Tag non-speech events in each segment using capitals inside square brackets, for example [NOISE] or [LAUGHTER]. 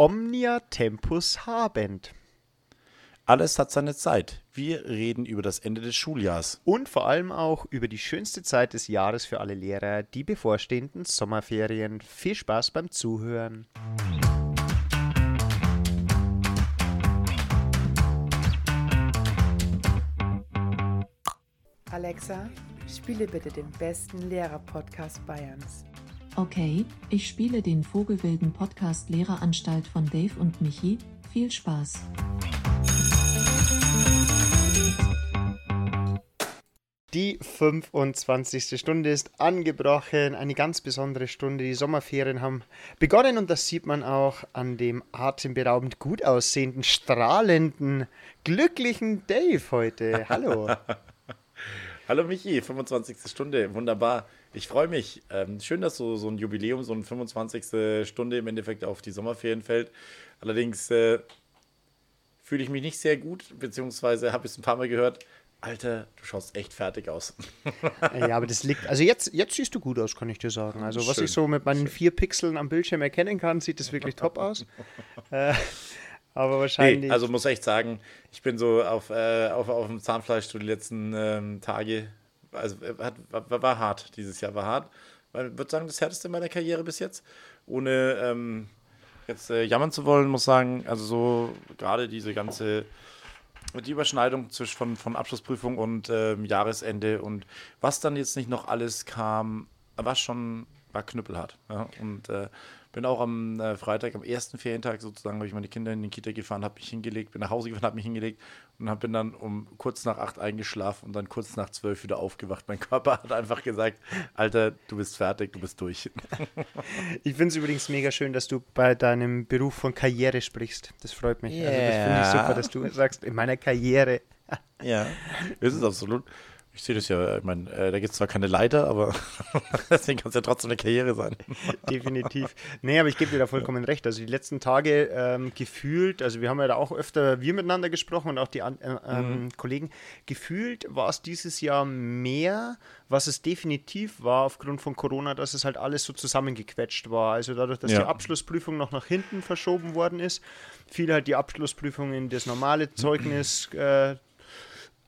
Omnia Tempus habent. Alles hat seine Zeit. Wir reden über das Ende des Schuljahrs. Und vor allem auch über die schönste Zeit des Jahres für alle Lehrer, die bevorstehenden Sommerferien. Viel Spaß beim Zuhören. Alexa, spiele bitte den besten Lehrer-Podcast Bayerns. Okay, ich spiele den Vogelwilden Podcast Lehreranstalt von Dave und Michi. Viel Spaß. Die 25. Stunde ist angebrochen, eine ganz besondere Stunde. Die Sommerferien haben begonnen und das sieht man auch an dem atemberaubend gut aussehenden, strahlenden, glücklichen Dave heute. Hallo. [LAUGHS] Hallo Michi, 25. Stunde, wunderbar. Ich freue mich. Ähm, schön, dass so, so ein Jubiläum, so eine 25. Stunde im Endeffekt auf die Sommerferien fällt. Allerdings äh, fühle ich mich nicht sehr gut, beziehungsweise habe ich es ein paar Mal gehört. Alter, du schaust echt fertig aus. [LAUGHS] ja, aber das liegt. Also jetzt, jetzt siehst du gut aus, kann ich dir sagen. Also, was Schön. ich so mit meinen Schön. vier Pixeln am Bildschirm erkennen kann, sieht das wirklich top aus. [LAUGHS] äh, aber wahrscheinlich. Nee, also muss echt sagen, ich bin so auf, äh, auf, auf dem Zahnfleisch so die letzten ähm, Tage. Also hat, war, war, hart dieses Jahr, war hart. Ich würde sagen, das härteste meiner Karriere bis jetzt. Ohne ähm, jetzt äh, jammern zu wollen, muss sagen, also so gerade diese ganze die Überschneidung zwischen von, von Abschlussprüfung und ähm, Jahresende und was dann jetzt nicht noch alles kam, war schon, war knüppelhart. Ja? Und äh, bin auch am äh, Freitag, am ersten Ferientag sozusagen, habe ich meine Kinder in die Kita gefahren, habe mich hingelegt, bin nach Hause gefahren, habe mich hingelegt und hab, bin dann um kurz nach acht eingeschlafen und dann kurz nach zwölf wieder aufgewacht. Mein Körper hat einfach gesagt, Alter, du bist fertig, du bist durch. [LAUGHS] ich finde es übrigens mega schön, dass du bei deinem Beruf von Karriere sprichst. Das freut mich. Yeah. Also das finde ich super, dass du sagst, in meiner Karriere. ja, ist absolut. Ich sehe das ja, ich meine, äh, da gibt es zwar keine Leiter, aber [LAUGHS] deswegen kann es ja trotzdem eine Karriere sein. [LAUGHS] Definitiv. Nee, aber ich gebe dir da vollkommen recht. Also die letzten Tage ähm, gefühlt, also wir haben ja da auch öfter wir miteinander gesprochen und auch die äh, ähm, mhm. Kollegen, gefühlt war es dieses Jahr mehr, was es definitiv war aufgrund von Corona, dass es halt alles so zusammengequetscht war. Also dadurch, dass ja. die Abschlussprüfung noch nach hinten verschoben worden ist, fiel halt die Abschlussprüfung in das normale Zeugnis. Äh,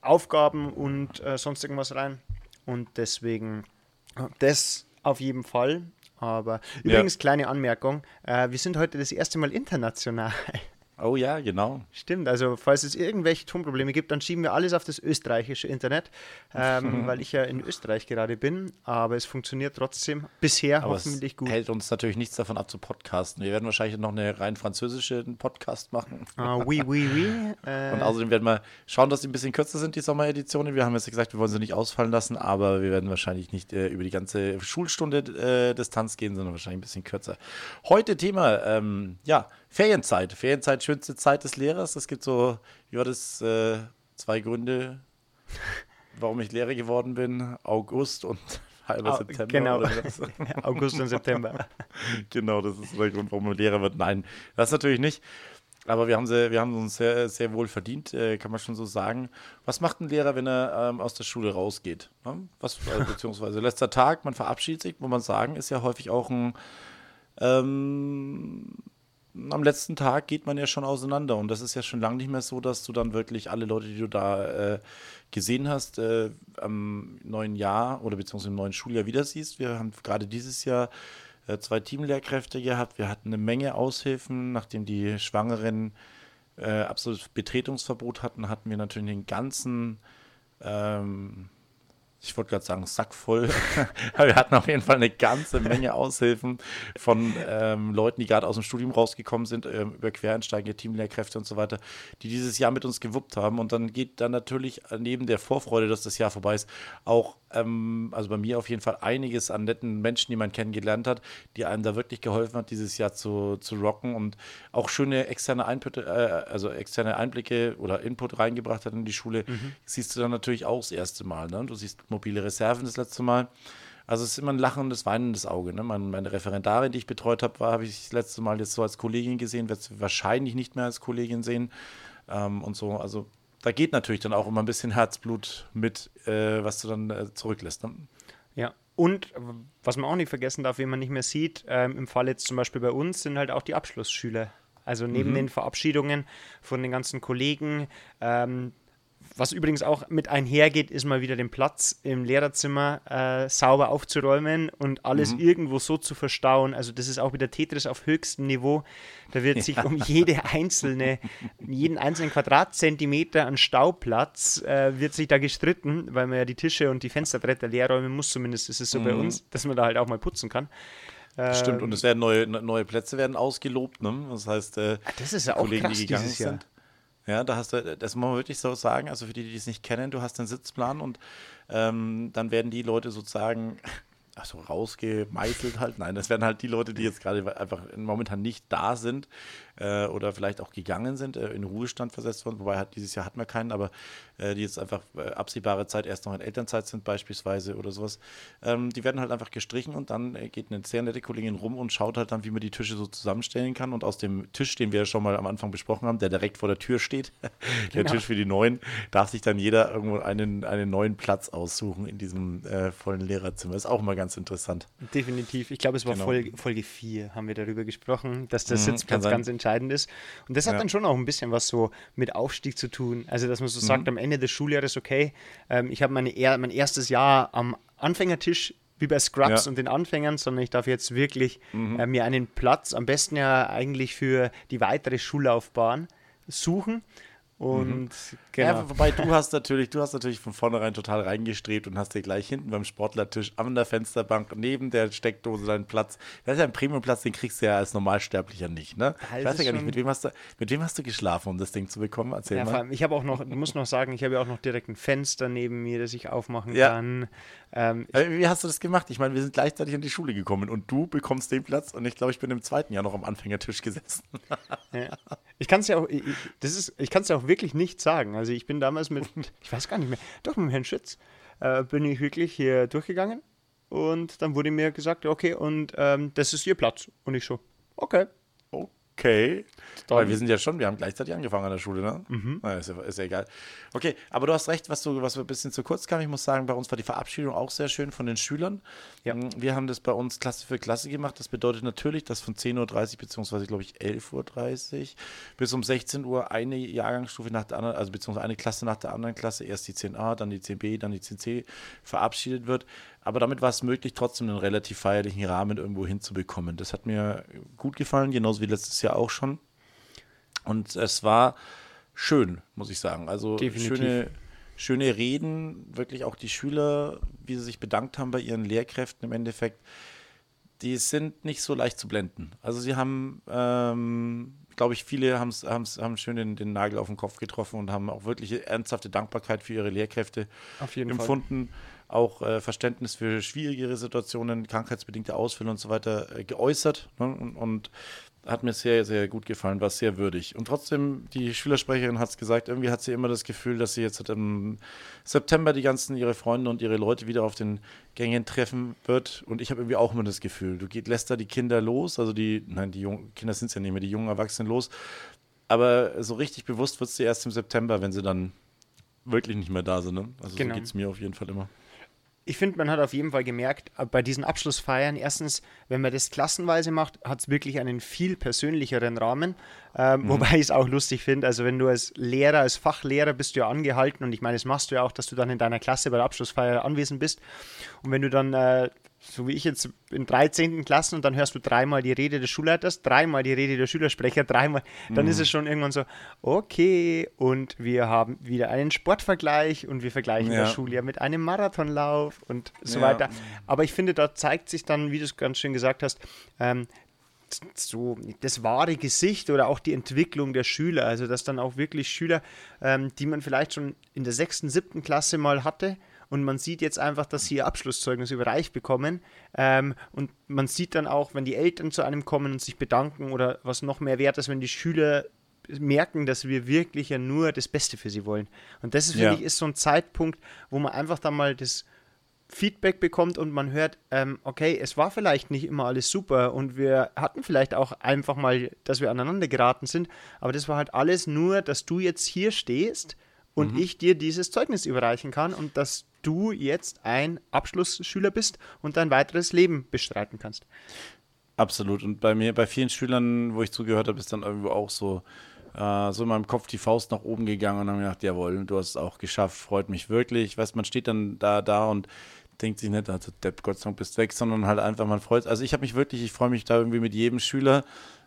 Aufgaben und äh, sonst irgendwas rein. Und deswegen das auf jeden Fall. Aber übrigens, ja. kleine Anmerkung: äh, Wir sind heute das erste Mal international. Oh ja, genau. Stimmt, also falls es irgendwelche Tonprobleme gibt, dann schieben wir alles auf das österreichische Internet, ähm, [LAUGHS] weil ich ja in Österreich gerade bin, aber es funktioniert trotzdem bisher aber hoffentlich gut. hält uns natürlich nichts davon ab zu podcasten. Wir werden wahrscheinlich noch eine rein französische Podcast machen. Ah, oui, oui, oui. Äh. [LAUGHS] Und außerdem werden wir schauen, dass die ein bisschen kürzer sind, die Sommereditionen. Wir haben jetzt gesagt, wir wollen sie nicht ausfallen lassen, aber wir werden wahrscheinlich nicht äh, über die ganze Schulstunde äh, Distanz gehen, sondern wahrscheinlich ein bisschen kürzer. Heute Thema, ähm, ja, Ferienzeit. Ferienzeit, schönste Zeit des Lehrers. Es gibt so, wie war das, äh, zwei Gründe, warum ich Lehrer geworden bin. August und [LAUGHS] halber September. Genau, [LAUGHS] August und September. genau, das ist der Grund, warum man Lehrer wird. Nein, das natürlich nicht. Aber wir haben, sie, wir haben uns sehr, sehr wohl verdient, äh, kann man schon so sagen. Was macht ein Lehrer, wenn er ähm, aus der Schule rausgeht? Ne? Was, äh, [LAUGHS] beziehungsweise letzter Tag, man verabschiedet sich, muss man sagen, ist ja häufig auch ein ähm, am letzten Tag geht man ja schon auseinander. Und das ist ja schon lange nicht mehr so, dass du dann wirklich alle Leute, die du da äh, gesehen hast, äh, am neuen Jahr oder beziehungsweise im neuen Schuljahr wieder siehst. Wir haben gerade dieses Jahr äh, zwei Teamlehrkräfte gehabt. Wir hatten eine Menge Aushilfen, nachdem die Schwangeren äh, absolutes Betretungsverbot hatten, hatten wir natürlich den ganzen ähm, ich wollte gerade sagen, sackvoll. [LAUGHS] Wir hatten auf jeden Fall eine ganze Menge Aushilfen von ähm, Leuten, die gerade aus dem Studium rausgekommen sind, ähm, über Quereinsteiger, Teamlehrkräfte und so weiter, die dieses Jahr mit uns gewuppt haben. Und dann geht dann natürlich neben der Vorfreude, dass das Jahr vorbei ist, auch, ähm, also bei mir auf jeden Fall einiges an netten Menschen, die man kennengelernt hat, die einem da wirklich geholfen hat, dieses Jahr zu, zu rocken und auch schöne externe, Einput, äh, also externe Einblicke oder Input reingebracht hat in die Schule. Mhm. Siehst du dann natürlich auch das erste Mal. Ne? Du siehst mobile Reserven das letzte Mal. Also es ist immer ein lachendes, weinendes Auge. Ne? Meine, meine Referendarin, die ich betreut habe, habe ich das letzte Mal jetzt so als Kollegin gesehen, werde es wahrscheinlich nicht mehr als Kollegin sehen. Ähm, und so, also da geht natürlich dann auch immer ein bisschen Herzblut mit, äh, was du dann äh, zurücklässt. Ne? Ja, und was man auch nicht vergessen darf, wie man nicht mehr sieht, ähm, im Fall jetzt zum Beispiel bei uns, sind halt auch die Abschlussschüler Also neben Mhm. den Verabschiedungen von den ganzen Kollegen, ähm, was übrigens auch mit einhergeht, ist mal wieder den Platz im Lehrerzimmer äh, sauber aufzuräumen und alles irgendwo so zu verstauen. Also das ist auch wieder Tetris auf höchstem Niveau. Da wird sich um jede einzelne, jeden einzelnen Quadratzentimeter an Stauplatz äh, wird sich da gestritten, weil man ja die Tische und die Fensterbretter leer räumen muss. Zumindest ist es so bei uns, dass man da halt auch mal putzen kann. Stimmt, Ähm, und es werden neue, ne- neue Plätze werden ausgelobt, ne? Das heißt, äh, das ist ja auch Kollegen, krass die gegangen dieses Jahr. Ja, da hast du, das muss man wirklich so sagen, also für die, die es nicht kennen, du hast einen Sitzplan und ähm, dann werden die Leute sozusagen, [LAUGHS] also rausgemeißelt halt, nein, das werden halt die Leute, die jetzt gerade einfach momentan nicht da sind äh, oder vielleicht auch gegangen sind, äh, in Ruhestand versetzt worden, wobei hat, dieses Jahr hatten wir keinen, aber äh, die jetzt einfach äh, absehbare Zeit erst noch in Elternzeit sind beispielsweise oder sowas, ähm, die werden halt einfach gestrichen und dann äh, geht eine sehr nette Kollegin rum und schaut halt dann, wie man die Tische so zusammenstellen kann und aus dem Tisch, den wir ja schon mal am Anfang besprochen haben, der direkt vor der Tür steht, [LAUGHS] der Genau. Tisch für die Neuen, darf sich dann jeder irgendwo einen, einen neuen Platz aussuchen in diesem äh, vollen Lehrerzimmer. Ist auch immer ganz interessant. Definitiv. Ich glaube, es war Genau. Folge, Folge 4, haben wir darüber gesprochen, dass der Mhm, Sitzplatz ganz entscheidend ist. Und das hat Ja. dann schon auch ein bisschen was so mit Aufstieg zu tun. Also, dass man Mhm. so sagt, am Ende des Schuljahres, okay, ähm, ich habe meine, mein erstes Jahr am Anfängertisch wie bei Scrubs Ja. Mhm. und den Anfängern, sondern ich darf jetzt wirklich äh, mir einen Platz, am besten ja eigentlich für die weitere Schullaufbahn suchen. Und genau. Ja, wobei du hast natürlich, du hast natürlich von vornherein total reingestrebt und hast dir gleich hinten beim Sportlertisch an der Fensterbank neben der Steckdose deinen Platz. Das ist ja ein Premiumplatz, den kriegst du ja als Normalsterblicher nicht, ne? Ich weiß ja gar nicht, mit wem hast du, mit wem hast du geschlafen, um das Ding zu bekommen? Erzähl Ja, vor mal. allem, ich habe auch noch, muss noch sagen, ich habe ja auch noch direkt ein Fenster neben mir, das ich aufmachen Ja. kann. Ähm, Äh, Wie hast du das gemacht? Ich meine, wir sind gleichzeitig in die Schule gekommen und du bekommst den Platz und ich glaube, ich bin im zweiten Jahr noch am Anfängertisch gesessen. Ja. Ich kann es ja auch, ich, ich- das ist, ich kann es ja auch wirklich nicht sagen. Also ich bin damals mit, [LAUGHS] ich weiß gar nicht mehr, doch mit Herrn Schütz äh, bin ich wirklich hier durchgegangen und dann wurde mir gesagt, okay, und ähm, das ist Ihr Platz. Und ich so, okay. Okay. Dann- Weil wir sind ja schon, wir haben gleichzeitig angefangen an der Schule, ne? Na, ist, ja, ist ja egal. Okay, aber du hast recht, was, du, was ein bisschen zu kurz kam. Ich muss sagen, bei uns war die Verabschiedung auch sehr schön von den Schülern. Ja. Mm, Wir haben das bei uns Klasse für Klasse gemacht. Das bedeutet natürlich, dass von 10.30 Uhr beziehungsweise, glaube ich, 11.30 Uhr bis um 16 Uhr eine Jahrgangsstufe nach der anderen, also beziehungsweise eine Klasse nach der anderen Klasse, erst die 10a, dann die 10b, dann die 10c verabschiedet wird. Aber damit war es möglich, trotzdem einen relativ feierlichen Rahmen irgendwo hinzubekommen. Das hat mir gut gefallen, genauso wie letztes Jahr auch schon. Und es war schön, muss ich sagen. Also Definitiv. schöne, schöne Reden, wirklich auch die Schüler, wie sie sich bedankt haben bei ihren Lehrkräften im Endeffekt, die sind nicht so leicht zu blenden. Also sie haben, ähm, glaube ich, viele haben's, haben's, haben schön den, den Nagel auf den Kopf getroffen und haben auch wirklich ernsthafte Dankbarkeit für ihre Lehrkräfte jeden Fall. empfunden. Auch äh, Verständnis für schwierigere Situationen, krankheitsbedingte Ausfälle und so weiter äh, geäußert. Ne? Und, und hat mir sehr, sehr gut gefallen, war sehr würdig. Und trotzdem, die Schülersprecherin hat es gesagt, irgendwie hat sie immer das Gefühl, dass sie jetzt im September die ganzen ihre Freunde und ihre Leute wieder auf den Gängen treffen wird. Und ich habe irgendwie auch immer das Gefühl, du geht, lässt da die Kinder los, also die, nein, die jungen Kinder sind es ja nicht mehr, die jungen Erwachsenen los. Aber so richtig bewusst wird sie erst im September, wenn sie dann wirklich nicht mehr da sind. Ne? Also Genau. so geht es mir auf jeden Fall immer. Ich finde, man hat auf jeden Fall gemerkt, äh, bei diesen Abschlussfeiern, erstens, wenn man das klassenweise macht, hat es wirklich einen viel persönlicheren Rahmen. Ähm, Wobei ich es auch lustig finde, also wenn du als Lehrer, als Fachlehrer bist du ja angehalten und ich meine, das machst du ja auch, dass du dann in deiner Klasse bei der Abschlussfeier anwesend bist. Und wenn du dann, äh, so wie ich jetzt in 13. Klassen und dann hörst du dreimal die Rede des Schulleiters, dreimal die Rede der Schülersprecher, dreimal, dann ist es schon irgendwann so, okay, und wir haben wieder einen Sportvergleich und wir vergleichen Ja. das Schuljahr mit einem Marathonlauf und so Ja. weiter. Aber ich finde, da zeigt sich dann, wie du es ganz schön gesagt hast, ähm, so das wahre Gesicht oder auch die Entwicklung der Schüler. Also, dass dann auch wirklich Schüler, ähm, die man vielleicht schon in der sechsten, siebten Klasse mal hatte, und man sieht jetzt einfach, dass sie ihr Abschlusszeugnis überreicht bekommen. Ähm, und man sieht dann auch, wenn die Eltern zu einem kommen und sich bedanken oder was noch mehr wert ist, wenn die Schüler merken, dass wir wirklich ja nur das Beste für sie wollen. Und das, finde Ja. ich, ist so ein Zeitpunkt, wo man einfach dann mal das Feedback bekommt und man hört, ähm, okay, es war vielleicht nicht immer alles super und wir hatten vielleicht auch einfach mal, dass wir aneinander geraten sind, aber das war halt alles nur, dass du jetzt hier stehst und ich dir dieses Zeugnis überreichen kann und dass du jetzt ein Abschlussschüler bist und dein weiteres Leben bestreiten kannst. Absolut. Und bei mir, bei vielen Schülern, wo ich zugehört habe, ist dann irgendwo auch so, äh, so in meinem Kopf die Faust nach oben gegangen und dann habe ich gedacht, jawohl, du hast es auch geschafft, freut mich wirklich. Weißt, man steht dann da, da und denkt sich nicht, also Depp, Gott sei Dank bist weg, sondern halt einfach, man freut Also ich habe mich wirklich, ich freue mich da irgendwie mit jedem Schüler,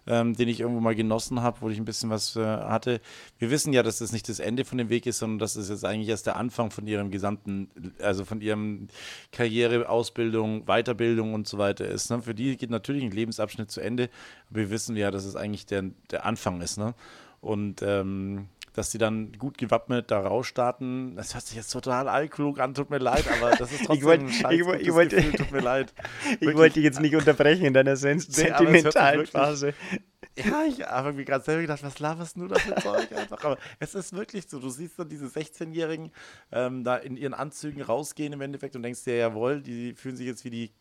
ähm, den ich irgendwo mal genossen habe, wo ich ein bisschen was äh, hatte. Wir wissen ja, dass das nicht das Ende von dem Weg ist, sondern dass es jetzt eigentlich erst der Anfang von ihrem gesamten, also von ihrem Karriere, Ausbildung, Weiterbildung und so weiter ist. Ne? Für die geht natürlich ein Lebensabschnitt zu Ende, aber wir wissen ja, dass es eigentlich der, der Anfang ist. Ne? Und ähm, dass sie dann gut gewappnet da rausstarten. Das hört sich jetzt total allklug an, tut mir leid, aber das ist trotzdem wollt, ein scheiß ich, wollt, ich wollte, Gefühl, tut mir leid. [LAUGHS] ich wollte dich jetzt nicht unterbrechen in deiner sen sentimentalen Phase. Ja, ich habe irgendwie gerade selber gedacht, was laberst du da für Zeug einfach? Aber es ist wirklich so, du siehst dann diese 16-Jährigen ähm, da in ihren Anzügen rausgehen im Endeffekt und denkst dir, jawohl, die fühlen sich jetzt wie die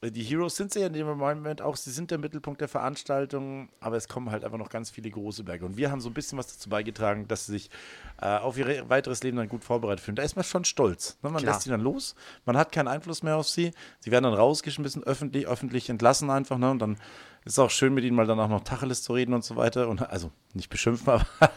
die Heroes sind sie ja in dem Moment auch, sie sind der Mittelpunkt der Veranstaltung, aber es kommen halt einfach noch ganz viele große Berge. Und wir haben so ein bisschen was dazu beigetragen, dass sie sich äh, auf ihr weiteres Leben dann gut vorbereitet fühlen. Da ist man schon stolz. Ne? Man Klar. lässt sie dann los, man hat keinen Einfluss mehr auf sie. Sie werden dann rausgeschmissen, öffentlich, öffentlich entlassen einfach. Ne? Und dann ist auch schön, mit ihnen mal danach noch Tacheles zu reden und so weiter. Und also nicht beschimpfen, aber [LAUGHS]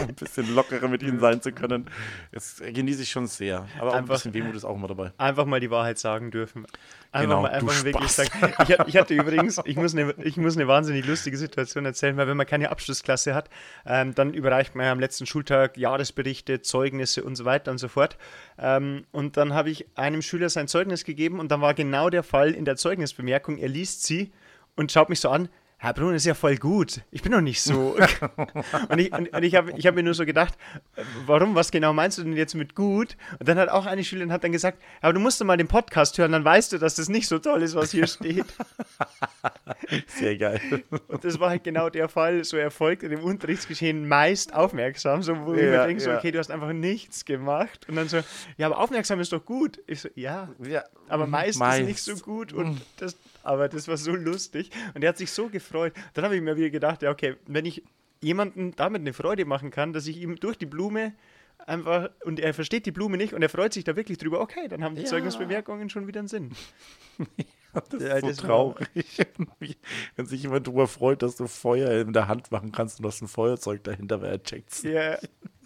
ein bisschen lockerer mit ihnen sein zu können. Das genieße ich schon sehr. Aber auch einfach, ein bisschen Wehmut ist auch immer dabei. Einfach mal die Wahrheit sagen dürfen. Einfach genau, mal einfach wirklich sagen. Ich, ich, hatte übrigens, ich muss, eine, ich muss eine wahnsinnig lustige Situation erzählen, weil wenn man keine Abschlussklasse hat, ähm, dann überreicht man ja am letzten Schultag Jahresberichte, Zeugnisse und so weiter und so fort. Ähm, und dann habe ich einem Schüler sein Zeugnis gegeben und dann war genau der Fall in der Zeugnisbemerkung, er liest sie und schaut mich so an, Herr Brun ist ja voll gut. Ich bin noch nicht so. [LAUGHS] und ich, und, und ich habe ich hab mir nur so gedacht, warum, was genau meinst du denn jetzt mit gut? Und dann hat auch eine Schülerin hat dann gesagt, aber du musst doch mal den Podcast hören, dann weißt du, dass das nicht so toll ist, was hier steht. [LAUGHS] Sehr geil. Und das war halt genau der Fall. So erfolgt in dem Unterrichtsgeschehen meist aufmerksam, so wo ja, ich mir denke, so, okay, du hast einfach nichts gemacht. Und dann so, ja, aber aufmerksam ist doch gut. Ich so, ja, ja aber meist, meist. ist nicht so gut. Und mhm. das, aber das war so lustig. Und er hat sich so gefreut. Dann habe ich mir wieder gedacht, ja, okay, wenn ich jemanden damit eine Freude machen kann, dass ich ihm durch die Blume einfach, und er versteht die Blume nicht und er freut sich da wirklich drüber, okay, dann haben die ja. Zeugnisbemerkungen schon wieder einen Sinn. [LAUGHS] das ja, ist so das traurig. [LAUGHS] Wenn sich jemand darüber freut, dass du Feuer in der Hand machen kannst und hast ein Feuerzeug dahinter, wer checkt es. Ja.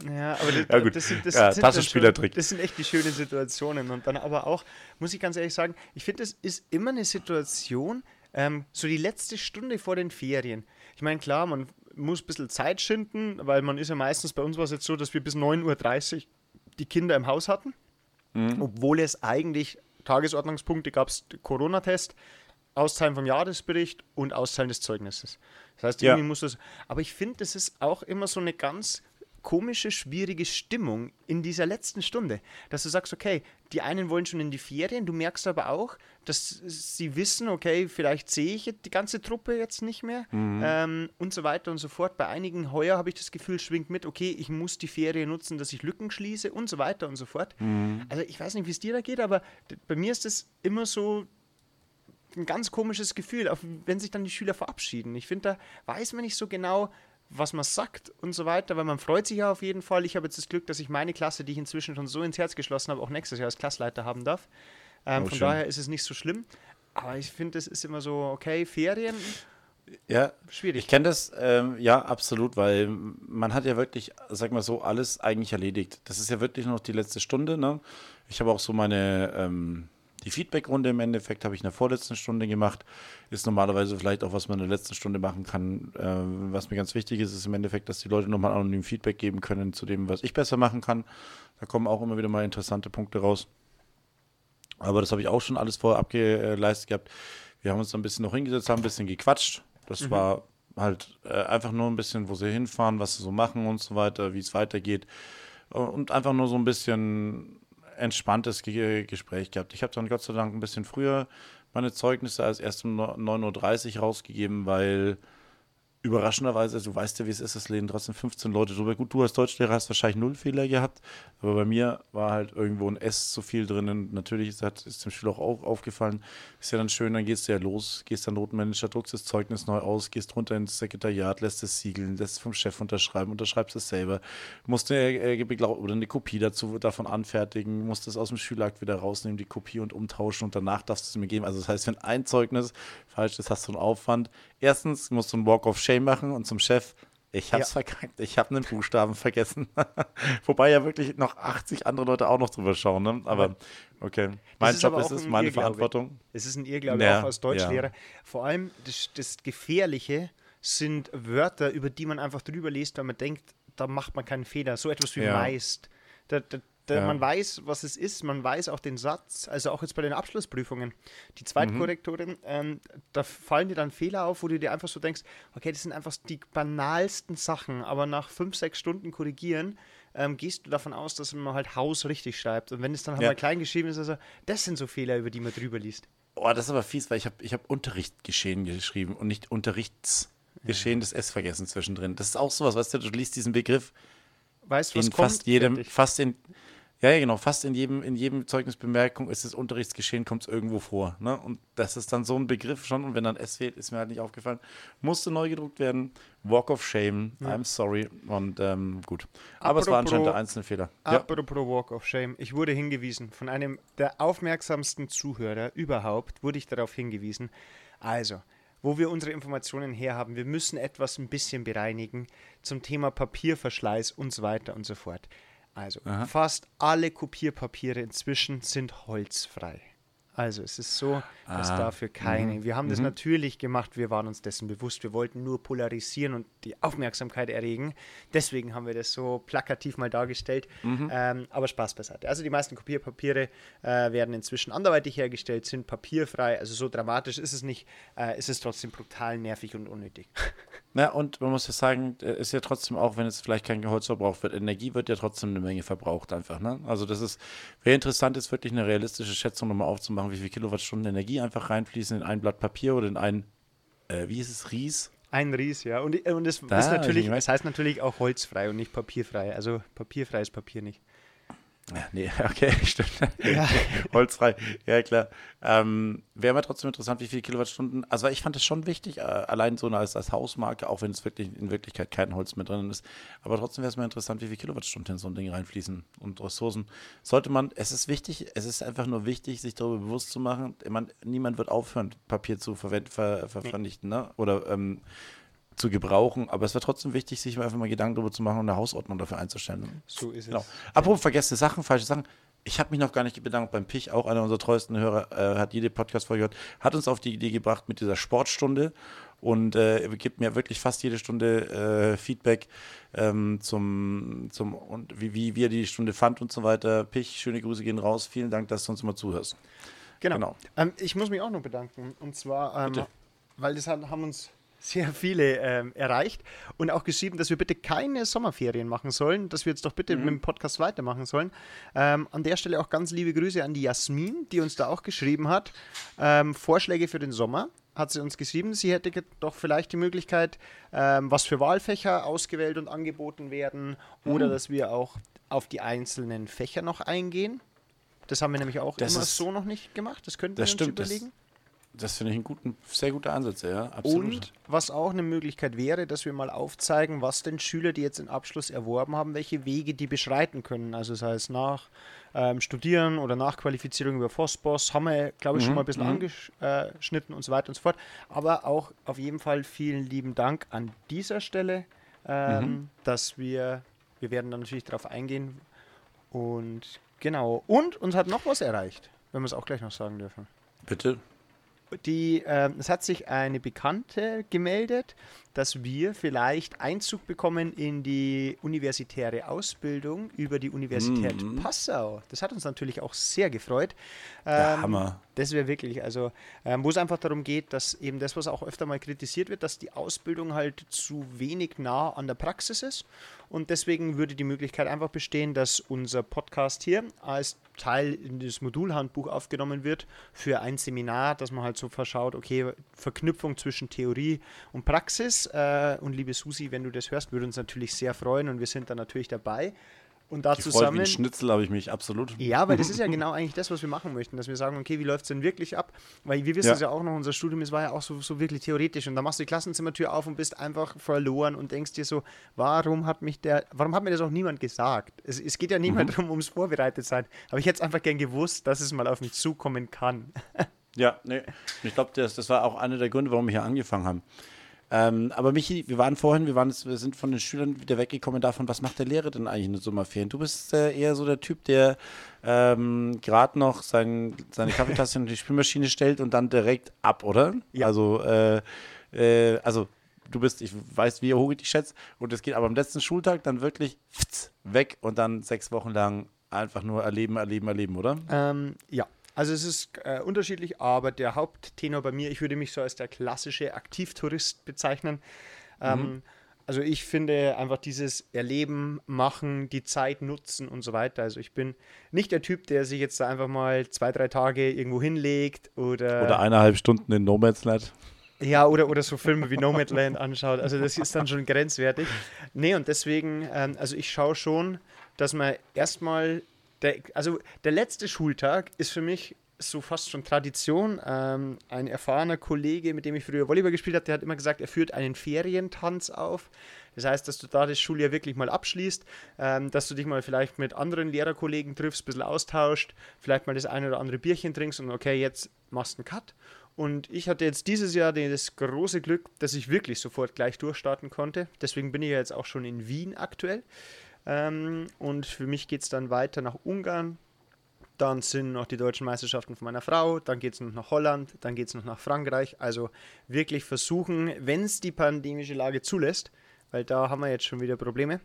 Ja, aber das, ja, gut. das sind, das, ja, sind Taschenspielertrick. das sind echt die schönen Situationen. Und dann aber auch, muss ich ganz ehrlich sagen, ich finde, es ist immer eine Situation, ähm, so die letzte Stunde vor den Ferien. Ich meine, klar, man muss ein bisschen Zeit schinden, weil man ist ja meistens, bei uns war es jetzt so, dass wir bis 9.30 Uhr die Kinder im Haus hatten. Mhm. Obwohl es eigentlich Tagesordnungspunkte gab, es Corona-Test, Auszahlen vom Jahresbericht und Auszahlen des Zeugnisses. Das heißt, irgendwie ja. muss das. Aber ich finde, das ist auch immer so eine ganz komische, schwierige Stimmung in dieser letzten Stunde, dass du sagst, okay, die einen wollen schon in die Ferien, du merkst aber auch, dass sie wissen, okay, vielleicht sehe ich die ganze Truppe jetzt nicht mehr mhm. ähm, und so weiter und so fort. Bei einigen heuer habe ich das Gefühl, schwingt mit, okay, ich muss die Ferien nutzen, dass ich Lücken schließe und so weiter und so fort. Mhm. Also ich weiß nicht, wie es dir da geht, aber bei mir ist das immer so ein ganz komisches Gefühl, auch wenn sich dann die Schüler verabschieden. Ich finde, da weiß man nicht so genau, was man sagt und so weiter, weil man freut sich ja auf jeden Fall. Ich habe jetzt das Glück, dass ich meine Klasse, die ich inzwischen schon so ins Herz geschlossen habe, auch nächstes Jahr als Klassleiter haben darf. Ähm, oh, von schön. daher ist es nicht so schlimm. Aber ich finde, es ist immer so, okay, Ferien. Ja, schwierig. Ich kenne das, ähm, ja, absolut, weil man hat ja wirklich, sag mal so, alles eigentlich erledigt. Das ist ja wirklich noch die letzte Stunde. Ne? Ich habe auch so meine, ähm, die Feedback-Runde im Endeffekt habe ich in der vorletzten Stunde gemacht. Ist normalerweise vielleicht auch, was man in der letzten Stunde machen kann. Äh, was mir ganz wichtig ist, ist im Endeffekt, dass die Leute nochmal anonym Feedback geben können zu dem, was ich besser machen kann. Da kommen auch immer wieder mal interessante Punkte raus. Aber das habe ich auch schon alles vorher abgeleistet gehabt. Wir haben uns da ein bisschen noch hingesetzt, haben ein bisschen gequatscht. Das mhm. war halt äh, einfach nur ein bisschen, wo sie hinfahren, was sie so machen und so weiter, wie es weitergeht. Und einfach nur so ein bisschen entspanntes Ge Gespräch gehabt. Ich habe dann Gott sei Dank ein bisschen früher meine Zeugnisse als erst um 9.30 Uhr rausgegeben, weil überraschenderweise, du weißt ja, wie es ist, es lehnen trotzdem 15 Leute drüber. Gut, du als Deutschlehrer hast wahrscheinlich null Fehler gehabt, aber bei mir war halt irgendwo ein S zu viel drinnen. Natürlich ist, ist dem Schüler auch auf, aufgefallen. Ist ja dann schön, dann gehst du ja los, gehst dann Notenmanager, druckst das Zeugnis neu aus, gehst runter ins Sekretariat, lässt es siegeln, lässt es vom Chef unterschreiben, unterschreibst es selber, musst eine, äh, oder eine Kopie dazu davon anfertigen, musst es aus dem Schülerakt wieder rausnehmen, die Kopie und umtauschen und danach darfst du es mir geben. Also das heißt, wenn ein Zeugnis falsch ist, hast du einen Aufwand. Erstens musst du einen Walk of Shame machen und zum Chef, ich hab's ja. verkackt, ich habe einen Buchstaben vergessen. [LAUGHS] Wobei ja wirklich noch 80 andere Leute auch noch drüber schauen, ne? Aber okay. Mein ist Job ist es, meine Irrglaube. Verantwortung. Es ist ein Irrglaube ja, auch als Deutschlehrer. Ja. Vor allem das, das Gefährliche sind Wörter, über die man einfach drüber liest, weil man denkt, da macht man keinen Fehler. So etwas wie meist. Da, da, ja. Man weiß, was es ist, man weiß auch den Satz, also auch jetzt bei den Abschlussprüfungen. Die Zweitkorrektorin, mhm. ähm, da fallen dir dann Fehler auf, wo du dir einfach so denkst, okay, das sind einfach die banalsten Sachen, aber nach fünf, sechs Stunden korrigieren, ähm, gehst du davon aus, dass man halt Haus richtig schreibt. Und wenn es dann halt ja. mal klein geschrieben ist, also das sind so Fehler, über die man drüber liest. Oh, das ist aber fies, weil ich habe ich hab Unterrichtgeschehen geschrieben und nicht Unterrichtsgeschehen ja. des S vergessen zwischendrin. Das ist auch sowas, weißt du, du liest diesen Begriff weißt, was in kommt, fast jedem, fast in, ja, ja, genau. Fast in jedem, in jedem Zeugnisbemerkung ist das Unterrichtsgeschehen, kommt es irgendwo vor. Ne? Und das ist dann so ein Begriff schon. Und wenn dann S fehlt, ist mir halt nicht aufgefallen. Musste neu gedruckt werden. Walk of Shame. Ja. I'm sorry. Und ähm, gut. Aber apropos, es war anscheinend der einzelne Fehler. Apropos ja. Walk of Shame. Ich wurde hingewiesen von einem der aufmerksamsten Zuhörer überhaupt, wurde ich darauf hingewiesen. Also, wo wir unsere Informationen herhaben. Wir müssen etwas ein bisschen bereinigen zum Thema Papierverschleiß und so weiter und so fort. Also Aha. fast alle Kopierpapiere inzwischen sind holzfrei. Also es ist so, dass ah. dafür keine. Mhm. Wir haben mhm. das natürlich gemacht, wir waren uns dessen bewusst. Wir wollten nur polarisieren und die Aufmerksamkeit erregen. Deswegen haben wir das so plakativ mal dargestellt. Mhm. Ähm, aber Spaß beiseite. Also die meisten Kopierpapiere äh, werden inzwischen anderweitig hergestellt, sind papierfrei. Also so dramatisch ist es nicht. Äh, ist es trotzdem brutal nervig und unnötig. [LAUGHS] Ja, und man muss ja sagen, äh, ist ja trotzdem auch, wenn es vielleicht kein Holz verbraucht wird, Energie wird ja trotzdem eine Menge verbraucht einfach. Ne? Also das ist, wäre interessant ist, wirklich eine realistische Schätzung nochmal aufzumachen, wie viel Kilowattstunden Energie einfach reinfließen in ein Blatt Papier oder in ein, äh, wie ist es, Ries? Ein Ries, ja. Und, und es, da, ist natürlich, es heißt natürlich auch holzfrei und nicht papierfrei. Also papierfrei ist Papier nicht. Ja, nee, [LAUGHS] okay, stimmt. Ja. [LAUGHS] Holzfrei, ja klar. Ähm, Wäre mir trotzdem interessant, wie viele Kilowattstunden. Also ich fand es schon wichtig, äh, allein so als, als Hausmarke, auch wenn es wirklich in Wirklichkeit kein Holz mehr drin ist. Aber trotzdem wäre es mir interessant, wie viele Kilowattstunden in so ein Ding reinfließen und Ressourcen. Sollte man, es ist wichtig, es ist einfach nur wichtig, sich darüber bewusst zu machen. Man, niemand wird aufhören, Papier zu verwenden, ver, ver, vernichten, ne? Oder ähm, zu gebrauchen, aber es wäre trotzdem wichtig, sich einfach mal Gedanken darüber zu machen und eine Hausordnung dafür einzustellen. So ist genau. es. Apropos vergessene Sachen, falsche Sachen. Ich habe mich noch gar nicht bedankt beim Pich, auch einer unserer treuesten Hörer, äh, hat jede Podcast-Folge gehört, hat uns auf die Idee gebracht mit dieser Sportstunde und äh, gibt mir wirklich fast jede Stunde äh, Feedback ähm, zum, zum und wie, wie, wie er die Stunde fand und so weiter. Pich, schöne Grüße gehen raus. Vielen Dank, dass du uns immer zuhörst. Genau. genau. Ähm, ich muss mich auch noch bedanken. Und zwar, ähm, weil das haben uns sehr viele ähm, erreicht und auch geschrieben, dass wir bitte keine Sommerferien machen sollen, dass wir jetzt doch bitte mhm. mit dem Podcast weitermachen sollen. Ähm, an der Stelle auch ganz liebe Grüße an die Jasmin, die uns da auch geschrieben hat. Ähm, Vorschläge für den Sommer hat sie uns geschrieben. Sie hätte doch vielleicht die Möglichkeit, ähm, was für Wahlfächer ausgewählt und angeboten werden oder mhm. dass wir auch auf die einzelnen Fächer noch eingehen. Das haben wir nämlich auch das immer so noch nicht gemacht. Das könnten wir uns stimmt, überlegen. Das finde ich einen guten, sehr guter Ansatz, ja, absolut. Und was auch eine Möglichkeit wäre, dass wir mal aufzeigen, was denn Schüler, die jetzt den Abschluss erworben haben, welche Wege die beschreiten können. Also das heißt nach ähm, Studieren oder Nachqualifizierung über FOSBOS haben wir, glaube ich, mhm. schon mal ein bisschen mhm. angeschnitten und so weiter und so fort. Aber auch auf jeden Fall vielen lieben Dank an dieser Stelle, ähm, mhm. dass wir, wir werden dann natürlich darauf eingehen. Und genau, und uns hat noch was erreicht, wenn wir es auch gleich noch sagen dürfen. Bitte die, äh, es hat sich eine Bekannte gemeldet, dass wir vielleicht Einzug bekommen in die universitäre Ausbildung über die Universität mm. Passau. Das hat uns natürlich auch sehr gefreut. Ähm, Der Hammer. Das wäre wirklich, also ähm, wo es einfach darum geht, dass eben das, was auch öfter mal kritisiert wird, dass die Ausbildung halt zu wenig nah an der Praxis ist. Und deswegen würde die Möglichkeit einfach bestehen, dass unser Podcast hier als Teil in das Modulhandbuch aufgenommen wird für ein Seminar, dass man halt so verschaut, okay, Verknüpfung zwischen Theorie und Praxis. Äh, und liebe Susi, wenn du das hörst, würde uns natürlich sehr freuen und wir sind dann natürlich dabei. Und da zusammen. Wie ein Schnitzel habe ich mich absolut. Ja, weil das [LAUGHS] ist ja genau eigentlich das, was wir machen möchten, dass wir sagen, okay, wie läuft es denn wirklich ab? Weil wir wissen ja. es ja auch noch, unser Studium, es war ja auch so, so wirklich theoretisch. Und da machst du die Klassenzimmertür auf und bist einfach verloren und denkst dir so, warum hat mich der, warum hat mir das auch niemand gesagt? Es, es geht ja nicht mhm. darum, ums vorbereitet sein. Aber ich hätte es einfach gern gewusst, dass es mal auf mich zukommen kann. [LAUGHS] ja, nee. Ich glaube, das, das war auch einer der Gründe, warum wir hier angefangen haben. Ähm, aber Michi, wir waren vorhin, wir, waren, wir sind von den Schülern wieder weggekommen davon, was macht der Lehrer denn eigentlich in den Sommerferien? Du bist äh, eher so der Typ, der ähm, gerade noch sein, seine Kaffeetasse in die Spülmaschine stellt und dann direkt ab, oder? Ja. Also, äh, äh, also du bist, ich weiß, wie hoch ich dich schätze, und es geht aber am letzten Schultag dann wirklich weg und dann sechs Wochen lang einfach nur erleben, erleben, erleben, oder? Ähm, ja, also es ist äh, unterschiedlich, aber der Haupttenor bei mir, ich würde mich so als der klassische Aktivtourist bezeichnen. Ähm, mhm. Also ich finde einfach dieses Erleben, machen, die Zeit nutzen und so weiter. Also ich bin nicht der Typ, der sich jetzt einfach mal zwei, drei Tage irgendwo hinlegt oder... Oder eineinhalb Stunden in Nomadsland. Ja, oder, oder so Filme wie Nomadland anschaut. Also das ist dann schon grenzwertig. Nee, und deswegen, ähm, also ich schaue schon, dass man erstmal der, also der letzte Schultag ist für mich so fast schon Tradition. Ähm, ein erfahrener Kollege, mit dem ich früher Volleyball gespielt habe, der hat immer gesagt, er führt einen Ferientanz auf. Das heißt, dass du da das Schuljahr wirklich mal abschließt, ähm, dass du dich mal vielleicht mit anderen Lehrerkollegen triffst, ein bisschen austauscht, vielleicht mal das eine oder andere Bierchen trinkst und okay, jetzt machst du einen Cut. Und ich hatte jetzt dieses Jahr das große Glück, dass ich wirklich sofort gleich durchstarten konnte. Deswegen bin ich ja jetzt auch schon in Wien aktuell. Ähm, und für mich geht es dann weiter nach Ungarn. Dann sind noch die deutschen Meisterschaften von meiner Frau. Dann geht es noch nach Holland. Dann geht es noch nach Frankreich. Also wirklich versuchen, wenn es die pandemische Lage zulässt, weil da haben wir jetzt schon wieder Probleme,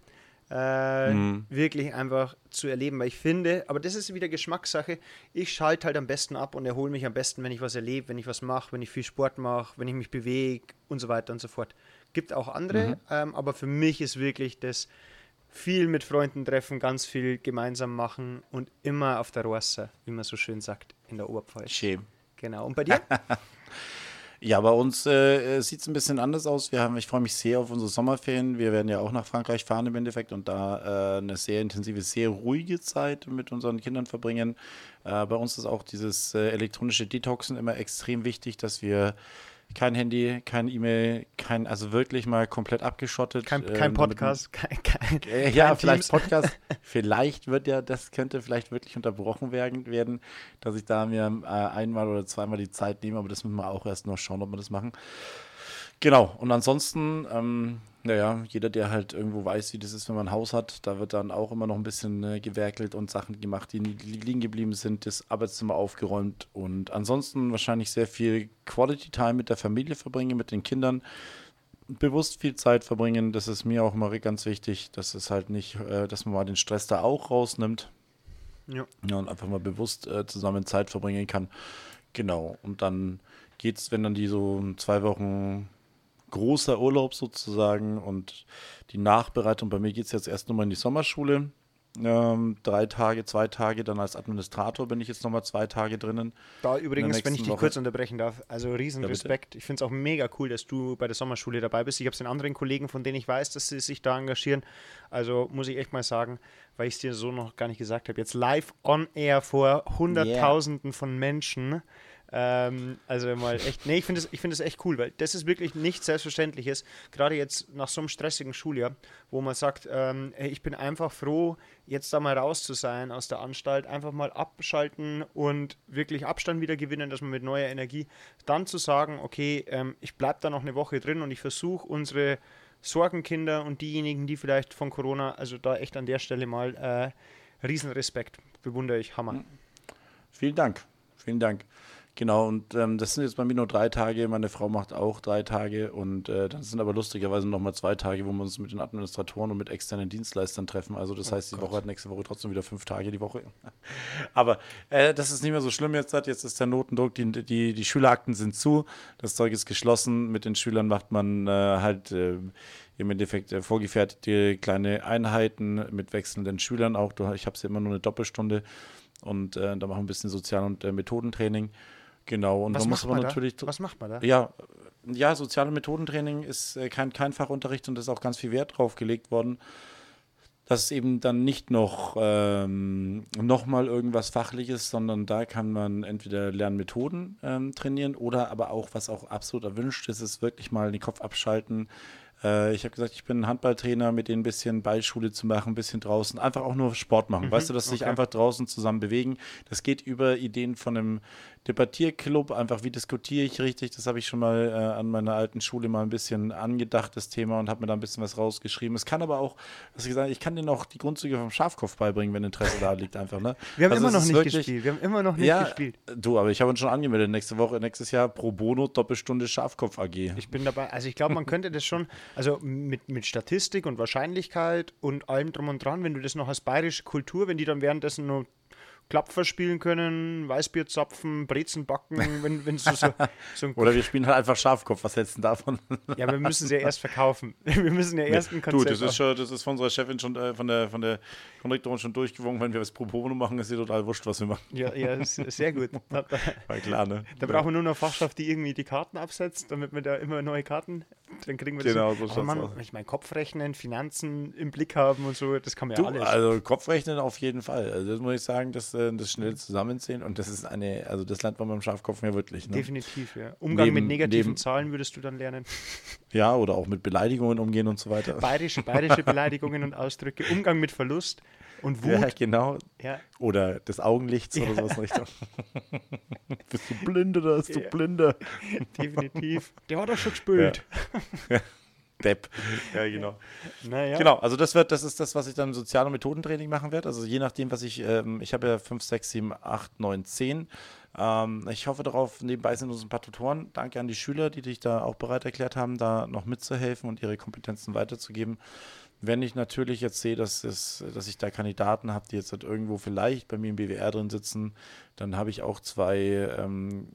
äh, mhm. wirklich einfach zu erleben. Weil ich finde, aber das ist wieder Geschmackssache, ich schalte halt am besten ab und erhole mich am besten, wenn ich was erlebe, wenn ich was mache, wenn ich viel Sport mache, wenn ich mich bewege und so weiter und so fort. Gibt auch andere, mhm. ähm, aber für mich ist wirklich das viel mit Freunden treffen, ganz viel gemeinsam machen und immer auf der Rosse, wie man so schön sagt, in der Oberpfalz. Schön. Genau. Und bei dir? [LAUGHS] ja, bei uns äh, sieht es ein bisschen anders aus. Wir haben, ich freue mich sehr auf unsere Sommerferien. Wir werden ja auch nach Frankreich fahren im Endeffekt und da äh, eine sehr intensive, sehr ruhige Zeit mit unseren Kindern verbringen. Äh, bei uns ist auch dieses äh, elektronische Detoxen immer extrem wichtig, dass wir kein Handy, kein E-Mail, kein, also wirklich mal komplett abgeschottet. Kein, kein ähm, Podcast, kein, kein, äh, Ja, kein vielleicht Teams. Podcast. [LAUGHS] vielleicht wird ja, das könnte vielleicht wirklich unterbrochen werden, werden dass ich da mir äh, einmal oder zweimal die Zeit nehme, aber das müssen wir auch erst noch schauen, ob wir das machen. Genau, und ansonsten, ähm, naja, jeder, der halt irgendwo weiß, wie das ist, wenn man ein Haus hat, da wird dann auch immer noch ein bisschen äh, gewerkelt und Sachen gemacht, die liegen geblieben sind, das Arbeitszimmer aufgeräumt und ansonsten wahrscheinlich sehr viel Quality Time mit der Familie verbringen, mit den Kindern, bewusst viel Zeit verbringen, das ist mir auch immer ganz wichtig, dass es halt nicht, äh, dass man mal den Stress da auch rausnimmt. Ja. ja und einfach mal bewusst äh, zusammen Zeit verbringen kann. Genau, und dann geht's, wenn dann die so zwei Wochen großer Urlaub sozusagen und die Nachbereitung. Bei mir geht es jetzt erst nochmal in die Sommerschule. Ähm, drei Tage, zwei Tage, dann als Administrator bin ich jetzt nochmal zwei Tage drinnen. Da übrigens, wenn ich dich Woche. kurz unterbrechen darf, also riesen ja, Respekt. Ich finde es auch mega cool, dass du bei der Sommerschule dabei bist. Ich habe es den anderen Kollegen, von denen ich weiß, dass sie sich da engagieren. Also muss ich echt mal sagen, weil ich es dir so noch gar nicht gesagt habe, jetzt live on air vor Hunderttausenden yeah. von Menschen ähm, also mal echt, nee, ich finde es find echt cool, weil das ist wirklich nichts Selbstverständliches, gerade jetzt nach so einem stressigen Schuljahr, wo man sagt, ähm, ich bin einfach froh, jetzt da mal raus zu sein aus der Anstalt, einfach mal abschalten und wirklich Abstand wieder gewinnen, dass man mit neuer Energie dann zu sagen, okay, ähm, ich bleibe da noch eine Woche drin und ich versuche unsere Sorgenkinder und diejenigen, die vielleicht von Corona, also da echt an der Stelle mal äh, Riesenrespekt, bewundere ich, Hammer. Vielen Dank, vielen Dank. Genau, und ähm, das sind jetzt bei mir nur drei Tage. Meine Frau macht auch drei Tage. Und äh, das sind aber lustigerweise nochmal zwei Tage, wo wir uns mit den Administratoren und mit externen Dienstleistern treffen. Also das Oh heißt, die Woche hat nächste Woche trotzdem wieder fünf Tage die Woche. [LAUGHS] aber äh, das ist nicht mehr so schlimm jetzt. Jetzt ist der Notendruck, die, die, die Schülerakten sind zu, das Zeug ist geschlossen. Mit den Schülern macht man äh, halt äh, im Endeffekt äh, vorgefertigte kleine Einheiten mit wechselnden Schülern auch. Ich habe ja immer nur eine Doppelstunde und äh, da machen wir ein bisschen Sozial- und äh, Methodentraining. Genau, und Was da muss macht man natürlich. da? Was macht man da? Ja, ja, soziale Methodentraining ist äh, kein, kein Fachunterricht und ist auch ganz viel Wert drauf gelegt worden, dass es eben dann nicht noch, ähm, noch mal irgendwas Fachliches, sondern da kann man entweder Lernmethoden ähm, trainieren oder aber auch, was auch absolut erwünscht ist, ist wirklich mal den Kopf abschalten. Äh, ich habe gesagt, ich bin Handballtrainer, mit denen ein bisschen Ballschule zu machen, ein bisschen draußen, einfach auch nur Sport machen. weißt du, dass sie sich okay. einfach draußen zusammen bewegen. Das geht über Ideen von einem Debattierclub, einfach wie diskutiere ich richtig. Das habe ich schon mal äh, an meiner alten Schule mal ein bisschen angedacht, das Thema, und habe mir da ein bisschen was rausgeschrieben. Es kann aber auch, was ich gesagt ich kann denen auch die Grundzüge vom Schafkopf beibringen, wenn Interesse da liegt, einfach. Ne? Wir haben Also immer noch nicht wirklich- gespielt. Wir haben immer noch nicht Ja, gespielt. du, aber ich habe uns schon angemeldet. Nächste Woche, nächstes Jahr pro Bono Doppelstunde Schafkopf AG. Ich bin dabei. Also ich glaube, man könnte das schon, also mit, mit Statistik und Wahrscheinlichkeit und allem drum und dran, wenn du das noch als bayerische Kultur, wenn die dann währenddessen nur Klapfer spielen können, Weißbier zapfen, Brezen backen, wenn, wenn so, so, so [LAUGHS] Oder wir spielen halt einfach Schafkopf. Was hältst du davon? Ja, wir müssen sie ja erst verkaufen. [LAUGHS] Wir müssen ja erst ein du, Konzept das ist, schon, das ist von unserer Chefin schon, äh, von der, von der Konrektorin schon durchgewogen. Wenn wir das pro Bono machen, ist ihr total wurscht, was wir machen. Ja, ja, sehr gut. [LAUGHS] Da, War klar, ne? da brauchen wir nur noch Fachschaft, die irgendwie die Karten absetzt, damit wir da immer neue Karten, dann kriegen wir das. Genau, hin. so schaut's man, aus. ich meine, Kopfrechnen, Finanzen im Blick haben und so, das kann man ja Du, alles. also Kopfrechnen auf jeden Fall. Also das muss ich sagen, das, äh, das schnell zusammenzählen und das ist eine, also das lernt man beim Schafkopf ja wirklich. Ne? Definitiv, ja. Umgang mit Neben- negativen neben- Zahlen würdest du dann lernen. [LAUGHS] Ja, oder auch mit Beleidigungen umgehen und so weiter. Bayerische, bayerische [LAUGHS] Beleidigungen und Ausdrücke, Umgang mit Verlust und Ja, Wut. genau. Ja, Oder des Augenlichts oder sowas in Richtung. [LAUGHS] Bist du blind oder bist du Ja. blinder? definitiv. Der hat doch schon gespült. Depp. [LAUGHS] Ja, genau. Naja. Genau, also das wird, das ist das, was ich dann im Sozial- und Methodentraining machen werde. Also je nachdem, was ich, ähm, ich habe ja 5, 6, 7, 8, 9, 10. Ähm, ich hoffe darauf, nebenbei sind uns ein paar Tutoren. Danke an die Schüler, die sich da auch bereit erklärt haben, da noch mitzuhelfen und ihre Kompetenzen weiterzugeben. Wenn ich natürlich jetzt sehe, dass, es, dass ich da Kandidaten habe, die jetzt halt irgendwo vielleicht bei mir im BWR drin sitzen, dann habe ich auch zwei ähm,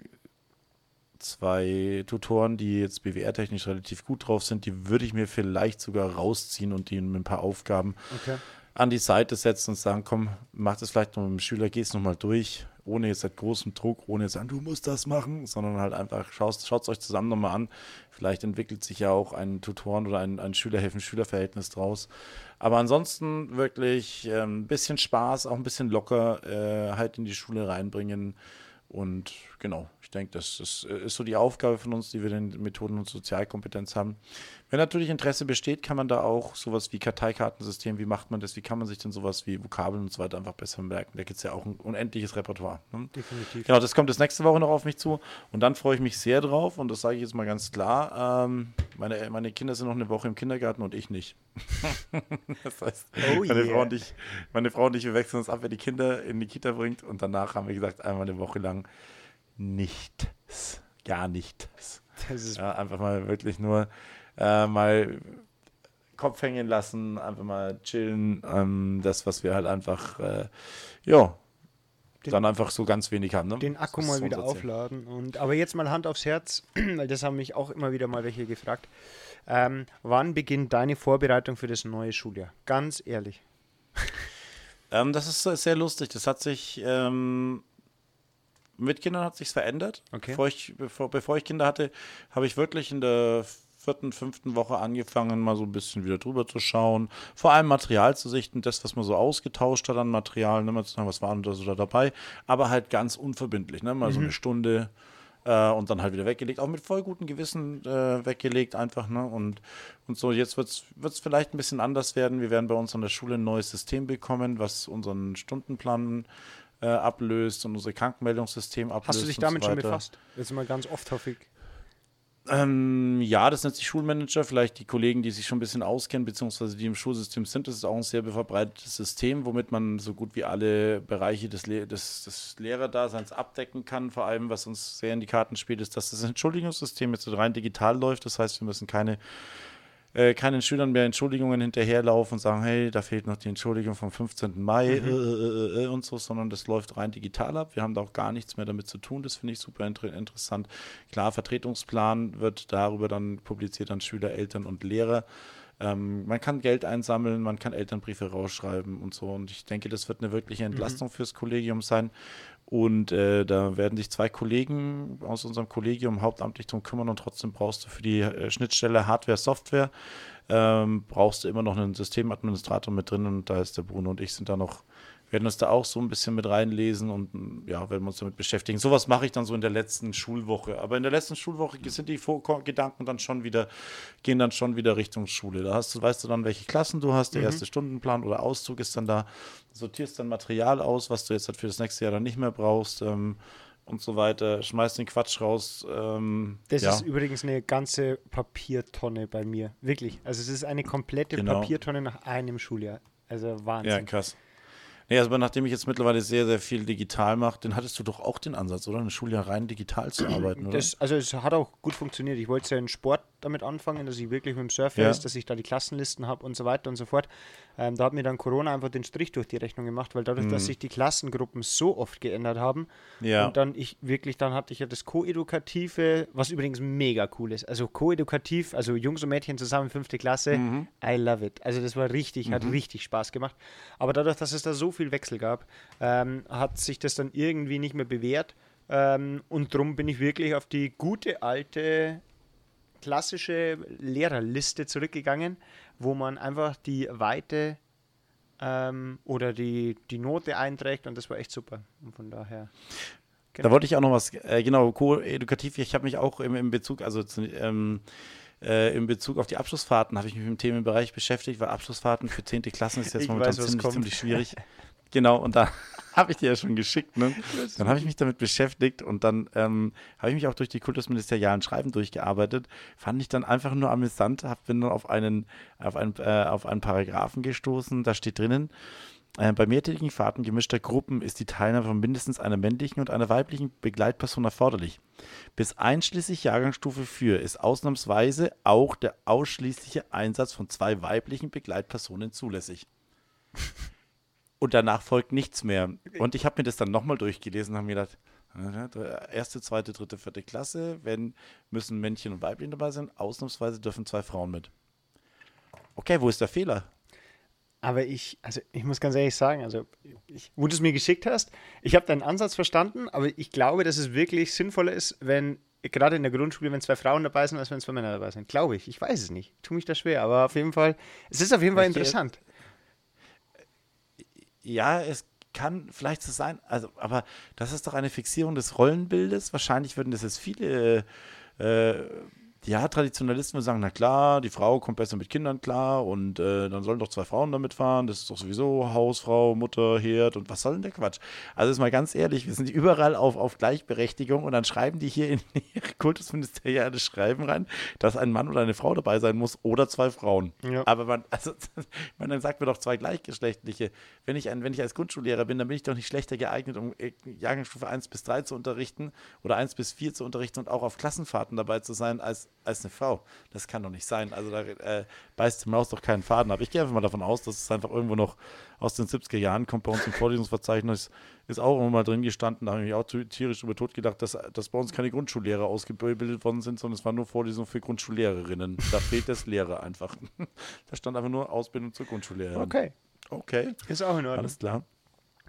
zwei Tutoren, die jetzt BWR-technisch relativ gut drauf sind, die würde ich mir vielleicht sogar rausziehen und die mit ein paar Aufgaben Okay. an die Seite setzen und sagen, komm, mach das vielleicht noch mit dem Schüler, geh es nochmal durch, ohne jetzt halt großen Druck, ohne jetzt sagen, du musst das machen, sondern halt einfach, schaut es euch zusammen nochmal an. Vielleicht entwickelt sich ja auch ein Tutoren- oder ein, ein Schülerhelfen-Schülerverhältnis draus. Aber ansonsten wirklich ein ähm, bisschen Spaß, auch ein bisschen locker äh, halt in die Schule reinbringen. Und genau, ich denke, das ist, ist so die Aufgabe von uns, die wir in Methoden- und Sozialkompetenz haben. Wenn natürlich Interesse besteht, kann man da auch sowas wie Karteikartensystem, wie macht man das, wie kann man sich denn sowas wie Vokabeln und so weiter einfach besser merken. Da gibt es ja auch ein unendliches Repertoire. Ne? Definitiv. Genau, das kommt das nächste Woche noch auf mich zu. Und dann freue ich mich sehr drauf, und das sage ich jetzt mal ganz klar. Ähm, meine, meine Kinder sind noch eine Woche im Kindergarten und ich nicht. [LAUGHS] das heißt, Oh meine, yeah. Frau und ich, meine Frau und ich, wir wechseln uns ab, wer die Kinder in die Kita bringt. Und danach haben wir gesagt, einmal eine Woche lang nichts. Gar nichts. Das ist Ja, einfach mal wirklich nur äh, mal Kopf hängen lassen, einfach mal chillen. Ähm, das, was wir halt einfach, äh, ja, Den- dann einfach so ganz wenig haben. Ne? den Akku mal wieder aufladen. Und, aber jetzt mal Hand aufs Herz, [CLEARS THROAT] weil das haben mich auch immer wieder mal welche gefragt. Ähm, wann beginnt deine Vorbereitung für das neue Schuljahr? Ganz ehrlich. Ähm, das ist sehr lustig. Das hat sich ähm, mit Kindern hat sich verändert. Okay. Bevor ich, bevor, bevor ich Kinder hatte, habe ich wirklich in der vierten, fünften Woche angefangen, mal so ein bisschen wieder drüber zu schauen. Vor allem Material zu sichten, das, was man so ausgetauscht hat an Material, ne, mal zu sagen, was war denn da so da dabei, aber halt ganz unverbindlich, ne? mal so eine Stunde äh, und dann halt wieder weggelegt, auch mit voll gutem Gewissen äh, weggelegt einfach, ne? Und, und so, jetzt wird es vielleicht ein bisschen anders werden. Wir werden bei uns an der Schule ein neues System bekommen, was unseren Stundenplan äh, ablöst und unser Krankenmeldungssystem ablöst. Hast du dich und damit so schon befasst? Jetzt mal ganz oft hoffe ich. Ähm, ja, das nennt sich Schulmanager. Vielleicht die Kollegen, die sich schon ein bisschen auskennen, beziehungsweise die im Schulsystem sind. Das ist auch ein sehr verbreitetes System, womit man so gut wie alle Bereiche des, Le des, des Lehrerdaseins abdecken kann. Vor allem, was uns sehr in die Karten spielt, ist, dass das Entschuldigungssystem jetzt rein digital läuft. Das heißt, wir müssen keine äh, keinen Schülern mehr Entschuldigungen hinterherlaufen und sagen, hey, da fehlt noch die Entschuldigung vom 15. Mai mhm. äh, äh, äh, und so, sondern das läuft rein digital ab. Wir haben da auch gar nichts mehr damit zu tun. Das finde ich super inter interessant. Klar, Vertretungsplan wird darüber dann publiziert an Schüler, Eltern und Lehrer. Ähm, man kann Geld einsammeln, man kann Elternbriefe rausschreiben und so. Und ich denke, das wird eine wirkliche mhm. Entlastung mhm. fürs Kollegium sein. Und äh, da werden sich zwei Kollegen aus unserem Kollegium hauptamtlich darum kümmern und trotzdem brauchst du für die äh, Schnittstelle Hardware, Software, ähm, brauchst du immer noch einen Systemadministrator mit drin und da ist der Bruno und ich sind da noch werden uns da auch so ein bisschen mit reinlesen und ja, werden uns damit beschäftigen. Sowas mache ich dann so in der letzten Schulwoche. Aber in der letzten Schulwoche sind die Gedanken dann schon wieder, gehen dann schon wieder Richtung Schule. Da hast du, weißt du dann, welche Klassen du hast, der mhm. erste Stundenplan oder Auszug ist dann da, sortierst dann Material aus, was du jetzt halt für das nächste Jahr dann nicht mehr brauchst. Ähm, und so weiter, schmeißt den Quatsch raus. Ähm, das ja. ist übrigens eine ganze Papiertonne bei mir. Wirklich. Also es ist eine komplette genau. Papiertonne nach einem Schuljahr. Also Wahnsinn. Ja, krass. Nee, also nachdem ich jetzt mittlerweile sehr, sehr viel digital mache, dann hattest du doch auch den Ansatz, oder? Eine Schuljahr rein digital zu [CLEARS THROAT] arbeiten, oder? Das, also es hat auch gut funktioniert. Ich wollte ja in Sport damit anfangen, dass ich wirklich mit dem Surfer ja. ist, dass ich da die Klassenlisten habe und so weiter und so fort. Ähm, da hat mir dann Corona einfach den Strich durch die Rechnung gemacht, weil dadurch, mhm. dass sich die Klassengruppen so oft geändert haben ja. und dann ich wirklich, dann hatte ich ja das Koedukative, was übrigens mega cool ist. Also Koedukativ, also Jungs und Mädchen zusammen, fünfte Klasse, mhm. I love it. Also das war richtig, mhm. hat richtig Spaß gemacht. Aber dadurch, dass es da so viel Wechsel gab, ähm, hat sich das dann irgendwie nicht mehr bewährt. Ähm, und darum bin ich wirklich auf die gute alte klassische Lehrerliste zurückgegangen, wo man einfach die Weite ähm, oder die, die Note einträgt und das war echt super. Und von daher. Genau. Da wollte ich auch noch was, äh, genau, co-edukativ, ich habe mich auch im, im Bezug, also ähm, äh, in Bezug auf die Abschlussfahrten habe ich mich mit dem Themenbereich beschäftigt, weil Abschlussfahrten für 10. Klassen ist jetzt ich momentan weiß, ziemlich, ziemlich schwierig. [LAUGHS] Genau, und da [LAUGHS] habe ich dir ja schon geschickt. Ne? Dann habe ich mich damit beschäftigt und dann ähm, habe ich mich auch durch die kultusministerialen Schreiben durchgearbeitet. Fand ich dann einfach nur amüsant, hab, bin dann auf einen, auf einen, äh, auf einen Paragraphen gestoßen, da steht drinnen, äh, bei mehrtägigen Fahrten gemischter Gruppen ist die Teilnahme von mindestens einer männlichen und einer weiblichen Begleitperson erforderlich. Bis einschließlich Jahrgangsstufe 4 ist ausnahmsweise auch der ausschließliche Einsatz von zwei weiblichen Begleitpersonen zulässig. Und danach folgt nichts mehr. Und ich habe mir das dann nochmal durchgelesen und habe mir gedacht, erste, zweite, dritte, vierte Klasse, wenn müssen Männchen und Weibchen dabei sein, ausnahmsweise dürfen zwei Frauen mit. Okay, wo ist der Fehler? Aber ich, also ich muss ganz ehrlich sagen, also ich, wo du es mir geschickt hast, ich habe deinen Ansatz verstanden, aber ich glaube, dass es wirklich sinnvoller ist, wenn gerade in der Grundschule, wenn zwei Frauen dabei sind, als wenn zwei Männer dabei sind. Glaube ich. Ich weiß es nicht. Ich tue mich da schwer, aber auf jeden Fall, es ist auf jeden Fall interessant ja, es kann vielleicht so sein, also, aber das ist doch eine Fixierung des Rollenbildes. Wahrscheinlich würden das jetzt viele äh, ja, Traditionalisten würden sagen, na klar, die Frau kommt besser mit Kindern klar und äh, dann sollen doch zwei Frauen damit fahren. Das ist doch sowieso Hausfrau, Mutter, Herd und was soll denn der Quatsch? Also ist mal ganz ehrlich, wir sind überall auf, auf Gleichberechtigung und dann schreiben die hier in ihre [LAUGHS] kultusministeriale Schreiben rein, dass ein Mann oder eine Frau dabei sein muss oder zwei Frauen. Ja. Aber man, [LAUGHS] also, man dann sagt mir doch zwei gleichgeschlechtliche. Wenn ich, ein, wenn ich als Grundschullehrer bin, dann bin ich doch nicht schlechter geeignet, um äh, Jahrgangsstufe 1 bis 3 zu unterrichten oder 1 bis 4 zu unterrichten und auch auf Klassenfahrten dabei zu sein, als als eine Frau. Das kann doch nicht sein. Also da äh, beißt die Maus doch keinen Faden ab. Ich gehe einfach mal davon aus, dass es einfach irgendwo noch aus den 70er Jahren kommt. Bei uns im Vorlesungsverzeichnis ist auch immer mal drin gestanden. Da habe ich mich auch tierisch über tot gedacht, dass, dass bei uns keine Grundschullehrer ausgebildet worden sind, sondern es waren nur Vorlesungen für Grundschullehrerinnen. Da fehlt das Lehrer einfach. [LAUGHS] da stand einfach nur Ausbildung zur Grundschullehrerin. Okay. Okay. Ist auch in Ordnung. Alles klar.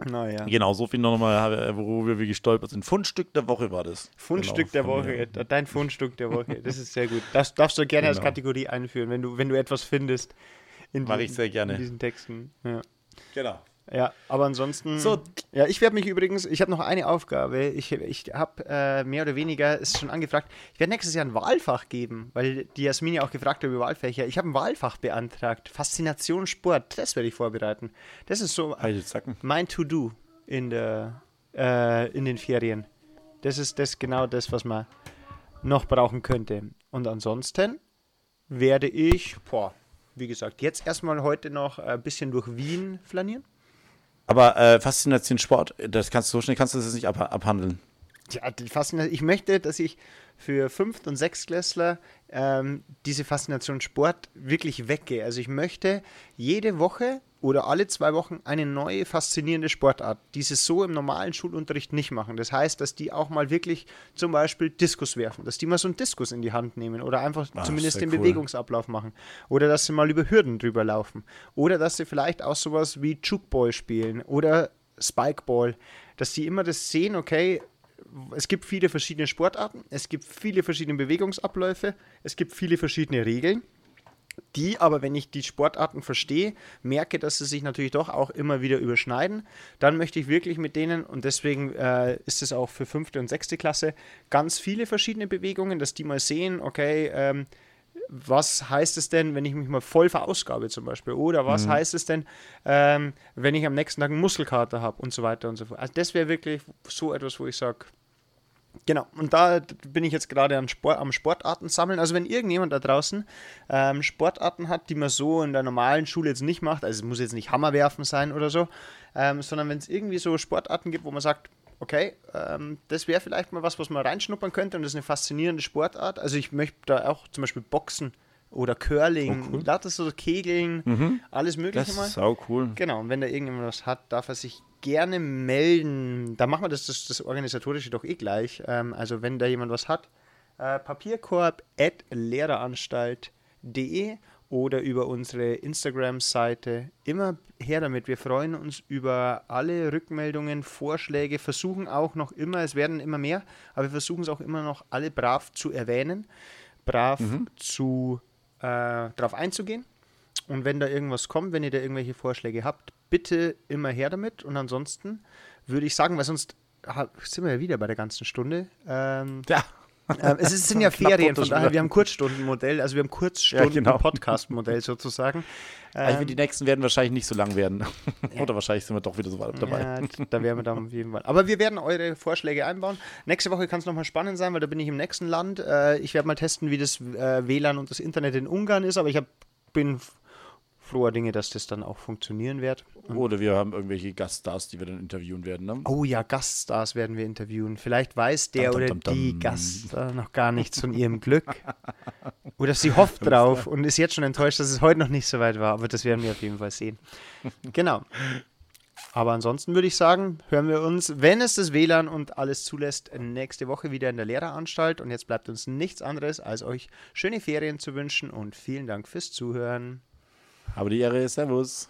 Naja. Genau, so viel nochmal, äh, worüber wir gestolpert sind. Fundstück der Woche war das. Fundstück genau, der Woche, mir. dein Fundstück der Woche. Das ist sehr gut. Das darfst du gerne genau. als Kategorie einführen, wenn du, wenn du etwas findest. Mache ich sehr gerne. In diesen Texten. Ja. Genau. Ja, aber ansonsten. So. Ja, ich werde mich übrigens, ich habe noch eine Aufgabe. Ich, ich habe äh, mehr oder weniger, ist schon angefragt, ich werde nächstes Jahr ein Wahlfach geben, weil die Jasmin ja auch gefragt hat über Wahlfächer. Ich habe ein Wahlfach beantragt. Faszination Sport, das werde ich vorbereiten. Das ist so mein To-Do in, äh, in den Ferien. Das ist das genau das, was man noch brauchen könnte. Und ansonsten werde ich, boah, wie gesagt, jetzt erstmal heute noch ein bisschen durch Wien flanieren. Aber äh, Faszination Sport, das kannst du so schnell kannst du das nicht ab, abhandeln. Ja, die Faszination, ich möchte, dass ich für Fünft- und Sechstklässler ähm, diese Faszination Sport wirklich weggehe. Also ich möchte jede Woche oder alle zwei Wochen eine neue faszinierende Sportart, die sie so im normalen Schulunterricht nicht machen. Das heißt, dass die auch mal wirklich zum Beispiel Diskus werfen, dass die mal so einen Diskus in die Hand nehmen oder einfach Ah, zumindest den cool. Bewegungsablauf machen oder dass sie mal über Hürden drüber laufen oder dass sie vielleicht auch sowas wie Jukeball spielen oder Spikeball, dass die immer das sehen, okay, es gibt viele verschiedene Sportarten, es gibt viele verschiedene Bewegungsabläufe, es gibt viele verschiedene Regeln, die aber, wenn ich die Sportarten verstehe, merke, dass sie sich natürlich doch auch immer wieder überschneiden, dann möchte ich wirklich mit denen, und deswegen äh, ist es auch für fünfte und sechste Klasse, ganz viele verschiedene Bewegungen, dass die mal sehen, okay, ähm, was heißt es denn, wenn ich mich mal voll verausgabe zum Beispiel? Oder was heißt es denn, ähm, wenn ich am nächsten Tag einen Muskelkater habe und so weiter und so fort. Also das wäre wirklich so etwas, wo ich sage, Genau, und da bin ich jetzt gerade an Sport, am Sportarten sammeln. Also wenn irgendjemand da draußen ähm, Sportarten hat, die man so in der normalen Schule jetzt nicht macht, also es muss jetzt nicht Hammerwerfen sein oder so, ähm, sondern wenn es irgendwie so Sportarten gibt, wo man sagt, okay, ähm, das wäre vielleicht mal was, was man reinschnuppern könnte und das ist eine faszinierende Sportart. Also ich möchte da auch zum Beispiel Boxen oder Curling, Oh, cool. lauter so Kegeln, alles mögliche Das mal. ist sau cool. Genau, und wenn da irgendjemand was hat, darf er sich gerne melden. Da machen wir das, das, das Organisatorische doch eh gleich. Ähm, also wenn da jemand was hat, äh, papierkorb at lehreranstalt.de oder über unsere Instagram-Seite. Immer her damit. Wir freuen uns über alle Rückmeldungen, Vorschläge, versuchen auch noch immer, es werden immer mehr, aber wir versuchen es auch immer noch alle brav zu erwähnen, brav zu äh, darauf einzugehen. Und wenn da irgendwas kommt, wenn ihr da irgendwelche Vorschläge habt, bitte immer her damit. Und ansonsten würde ich sagen, weil sonst sind wir ja wieder bei der ganzen Stunde. Ähm, Ja. Ähm, es ist, [LAUGHS] sind ja Ferien, von daher, wir haben Kurzstundenmodell, also wir haben Ja, genau. Kurzstunden-Podcast-Modell sozusagen. [LAUGHS] Also ich Ähm, finde, die nächsten werden wahrscheinlich nicht so lang werden. [LAUGHS] Oder wahrscheinlich sind wir doch wieder so weit dabei. Ja, da wären wir dann auf jeden Fall. Aber wir werden eure Vorschläge einbauen. Nächste Woche kann es nochmal spannend sein, weil da bin ich im nächsten Land. Äh, ich werde mal testen, wie das äh, WLAN und das Internet in Ungarn ist, aber ich hab, bin froher Dinge, dass das dann auch funktionieren wird. Oder wir haben irgendwelche Gaststars, die wir dann interviewen werden. Ne? Oh ja, Gaststars werden wir interviewen. Vielleicht weiß der Dum, dum, oder dum, die Gaststar noch gar nichts von ihrem Glück. Oder sie hofft drauf und ist jetzt schon enttäuscht, dass es heute noch nicht so weit war. Aber das werden wir auf jeden Fall sehen. Genau. Aber ansonsten würde ich sagen, hören wir uns, wenn es das WLAN und alles zulässt, nächste Woche wieder in der Lehreranstalt. Und jetzt bleibt uns nichts anderes, als euch schöne Ferien zu wünschen und vielen Dank fürs Zuhören. Aber die Ehre, Servus.